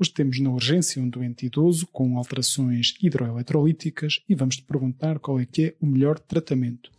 Hoje temos na urgência um doente idoso com alterações hidroeletrolíticas e vamos te perguntar qual é que é o melhor tratamento.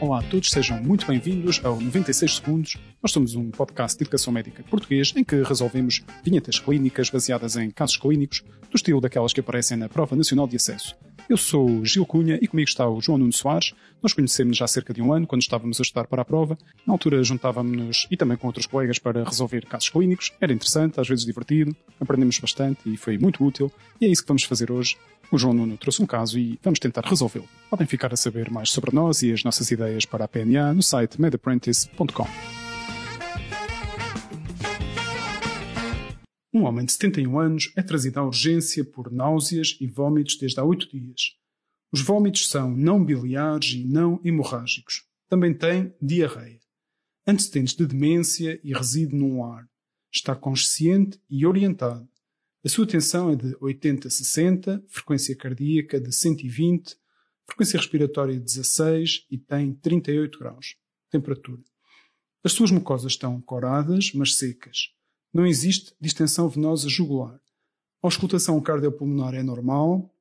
Olá a todos, sejam muito bem-vindos ao 96 Segundos. Nós somos um podcast de educação médica português em que resolvemos vinhetas clínicas baseadas em casos clínicos, do estilo daquelas que aparecem na Prova Nacional de Acesso. Eu sou Gil Cunha e comigo está o João Nuno Soares. Nós conhecemos já há cerca de um ano, quando estávamos a estudar para a prova. Na altura juntávamos-nos e também com outros colegas para resolver casos clínicos. Era interessante, às vezes divertido, aprendemos bastante e foi muito útil. E é isso que vamos fazer hoje. O João Nuno trouxe um caso e vamos tentar resolvê-lo. Podem ficar a saber mais sobre nós e as nossas ideias para a PNA no site medapprentice.com. Um homem de 71 anos é trazido à urgência por náuseas e vômitos desde há 8 dias. Os vômitos são não biliares e não hemorrágicos. Também tem diarreia. Antecedentes de demência e reside num lar. Está consciente e orientado. A sua tensão é de 80 a 60, frequência cardíaca de 120, frequência respiratória de 16 e tem 38 graus. Temperatura. As suas mucosas estão coradas, mas secas. Não existe distensão venosa jugular. A auscultação cardiopulmonar é normal.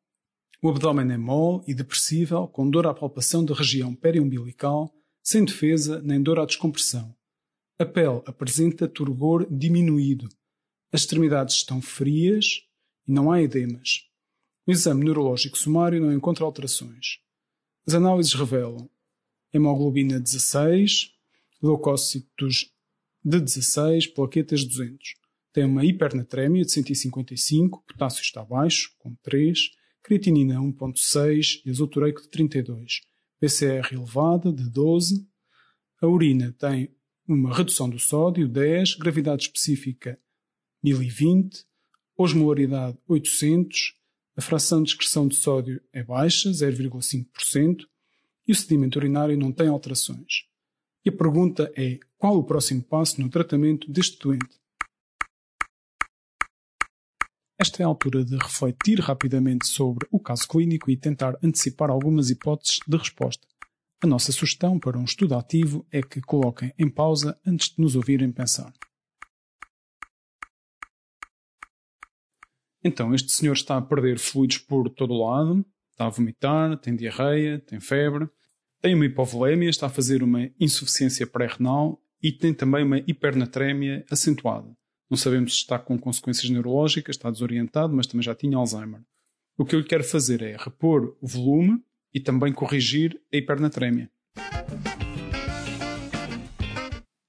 O abdômen é mole e depressível, com dor à palpação da região periumbilical, sem defesa nem dor à descompressão. A pele apresenta turgor diminuído. As extremidades estão frias e não há edemas. O exame neurológico sumário não encontra alterações. As análises revelam hemoglobina 16, leucócitos de 16, plaquetas 200. Tem uma hipernatrémia de 155, potássio está baixo, com 3, creatinina 1.6 e azotureico de 32, PCR elevada de 12. A urina tem uma redução do sódio 10, gravidade específica 1020, osmolaridade 800, a fração de excreção de sódio é baixa, 0,5%, e o sedimento urinário não tem alterações. E a pergunta é: qual o próximo passo no tratamento deste doente? Esta é a altura de refletir rapidamente sobre o caso clínico e tentar antecipar algumas hipóteses de resposta. A nossa sugestão para um estudo ativo é que coloquem em pausa antes de nos ouvirem pensar. Então, este senhor está a perder fluidos por todo o lado, está a vomitar, tem diarreia, tem febre, tem uma hipovolemia, está a fazer uma insuficiência pré-renal e tem também uma hipernatrémia acentuada. Não sabemos se está com consequências neurológicas, está desorientado, mas também já tinha Alzheimer. O que eu lhe quero fazer é repor o volume e também corrigir a hipernatrémia.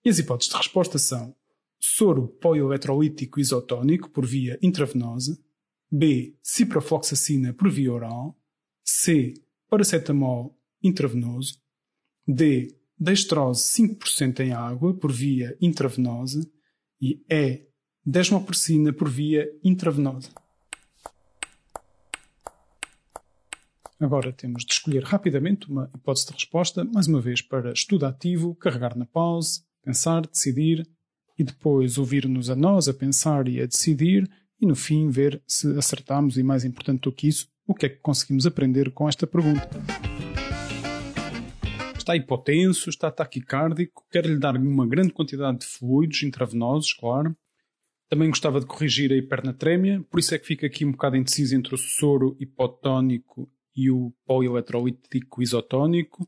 E as hipóteses de resposta são soro polielectrolítico isotónico por via intravenosa, B. Ciprofloxacina por via oral, C. Paracetamol intravenoso, D. Dextrose 5% em água por via intravenosa e E. Desmopressina por via intravenosa. Agora temos de escolher rapidamente uma hipótese de resposta, mais uma vez para estudo ativo, carregar na pause, pensar, decidir e depois ouvir-nos a nós a pensar e a decidir e no fim ver se acertamos e mais importante do que isso, o que é que conseguimos aprender com esta pergunta. Está hipotenso, está taquicárdico, quer lhe dar uma grande quantidade de fluidos intravenosos, claro. Também gostava de corrigir a hipernatrémia, por isso é que fica aqui um bocado indeciso entre o soro hipotónico e o polielectrolítico isotónico.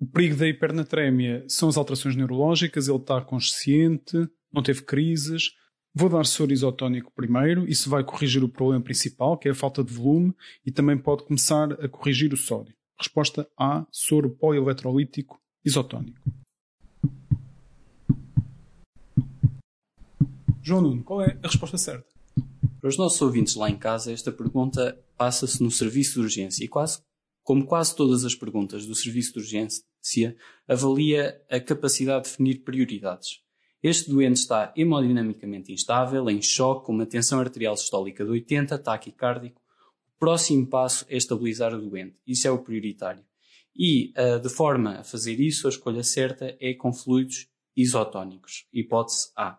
O perigo da hipernatrémia são as alterações neurológicas, ele está consciente, não teve crises. Vou dar soro isotónico primeiro, isso vai corrigir o problema principal, que é a falta de volume, e também pode começar a corrigir o sódio. Resposta A, soro polielectrolítico isotónico. João Nuno, qual é a resposta certa? Para os nossos ouvintes lá em casa, esta pergunta passa-se no serviço de urgência e quase, como quase todas as perguntas do serviço de urgência, avalia a capacidade de definir prioridades. Este doente está hemodinamicamente instável, em choque, com uma tensão arterial sistólica de 80, taquicárdico. O próximo passo é estabilizar o doente. Isso é o prioritário. E, uh, de forma a fazer isso, a escolha certa é com fluidos isotónicos. Hipótese A.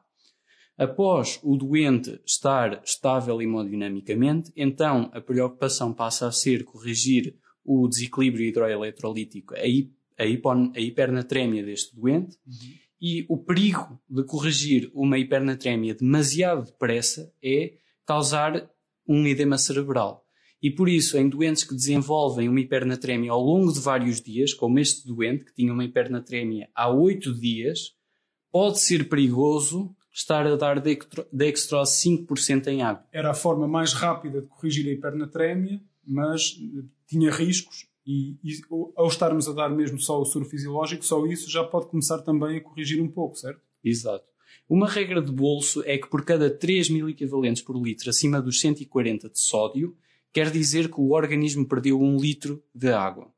Após o doente estar estável hemodinamicamente, então a preocupação passa a ser corrigir o desequilíbrio hidroeletrolítico, a, a, a hipernatrémia deste doente. Uhum E o perigo de corrigir uma hipernatrémia demasiado depressa é causar um edema cerebral. E por isso, em doentes que desenvolvem uma hipernatrémia ao longo de vários dias, como este doente, que tinha uma hipernatrémia há oito dias, pode ser perigoso estar a dar dextrose 5% em água. Era a forma mais rápida de corrigir a hipernatrémia, mas tinha riscos e, e, ao estarmos a dar mesmo só o soro fisiológico, só isso já pode começar também a corrigir um pouco, certo? Exato. Uma regra de bolso é que por cada 3 mil equivalentes por litro acima dos 140 de sódio, quer dizer que o organismo perdeu 1 litro de água.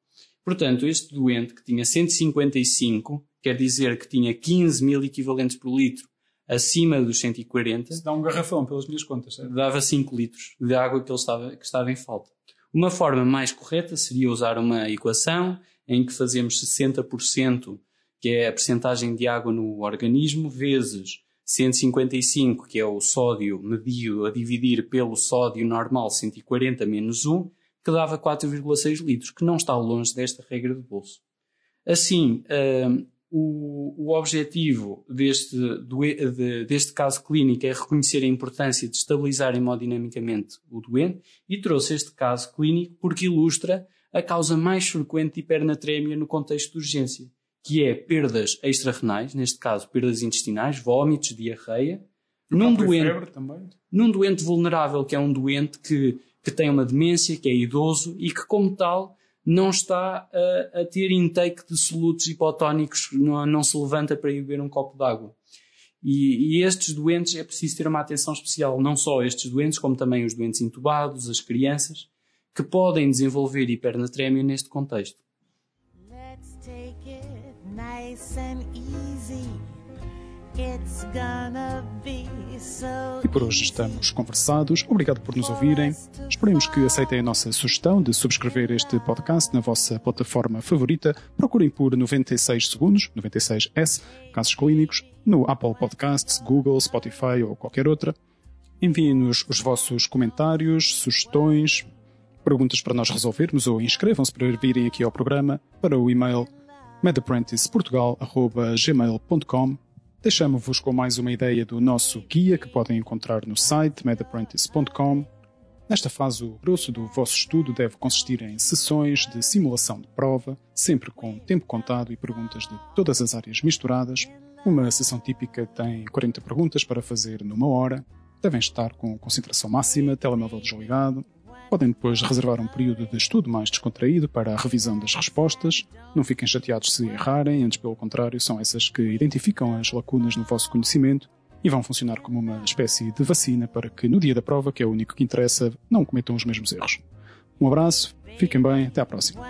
Portanto, este doente que tinha 155, quer dizer que tinha 15 mil equivalentes por litro acima dos 140. Se dá um garrafão, pelas minhas contas, certo? Dava 5 litros de água que, ele estava, que estava em falta. Uma forma mais correta seria usar uma equação em que fazemos 60%, que é a percentagem de água no organismo, vezes 155, que é o sódio medido a dividir pelo sódio normal 140 menos 1, que dava 4,6 litros, que não está longe desta regra de bolso. Assim, hum, o, o objetivo deste, de, deste caso clínico é reconhecer a importância de estabilizar hemodinamicamente o doente e trouxe este caso clínico porque ilustra a causa mais frequente de hipernatrémia no contexto de urgência, que é perdas extrarrenais, neste caso perdas intestinais, vômitos, diarreia, num doente, num doente vulnerável, que é um doente que, que tem uma demência, que é idoso e que, como tal, não está a, a ter intake de solutos hipotónicos, não, não, se levanta para ir beber um copo d'água. E, e, estes doentes é preciso ter uma atenção especial, não só estes doentes, como também os doentes intubados, as crianças, que podem desenvolver hipernatrémia neste contexto. E por hoje estamos conversados. Obrigado por nos ouvirem. Esperemos que aceitem a nossa sugestão de subscrever este podcast na vossa plataforma favorita. Procurem por 96 segundos, 96S, casos clínicos, no Apple Podcasts, Google, Spotify ou qualquer outra. Enviem-nos os vossos comentários, sugestões, perguntas para nós resolvermos ou inscrevam-se para virem aqui ao programa para o e-mail medapprenticeportugal.gmail.com Deixamos-vos com mais uma ideia do nosso guia que podem encontrar no site medapprentice.com. Nesta fase, o grosso do vosso estudo deve consistir em sessões de simulação de prova, sempre com tempo contado e perguntas de todas as áreas misturadas. Uma sessão típica tem 40 perguntas para fazer numa hora. Devem estar com concentração máxima, telemóvel desligado, Podem depois reservar um período de estudo mais descontraído para a revisão das respostas. Não fiquem chateados se errarem, antes pelo contrário, são essas que identificam as lacunas no vosso conhecimento e vão funcionar como uma espécie de vacina para que no dia da prova, que é o único que interessa, não cometam os mesmos erros. Um abraço, fiquem bem, até à próxima.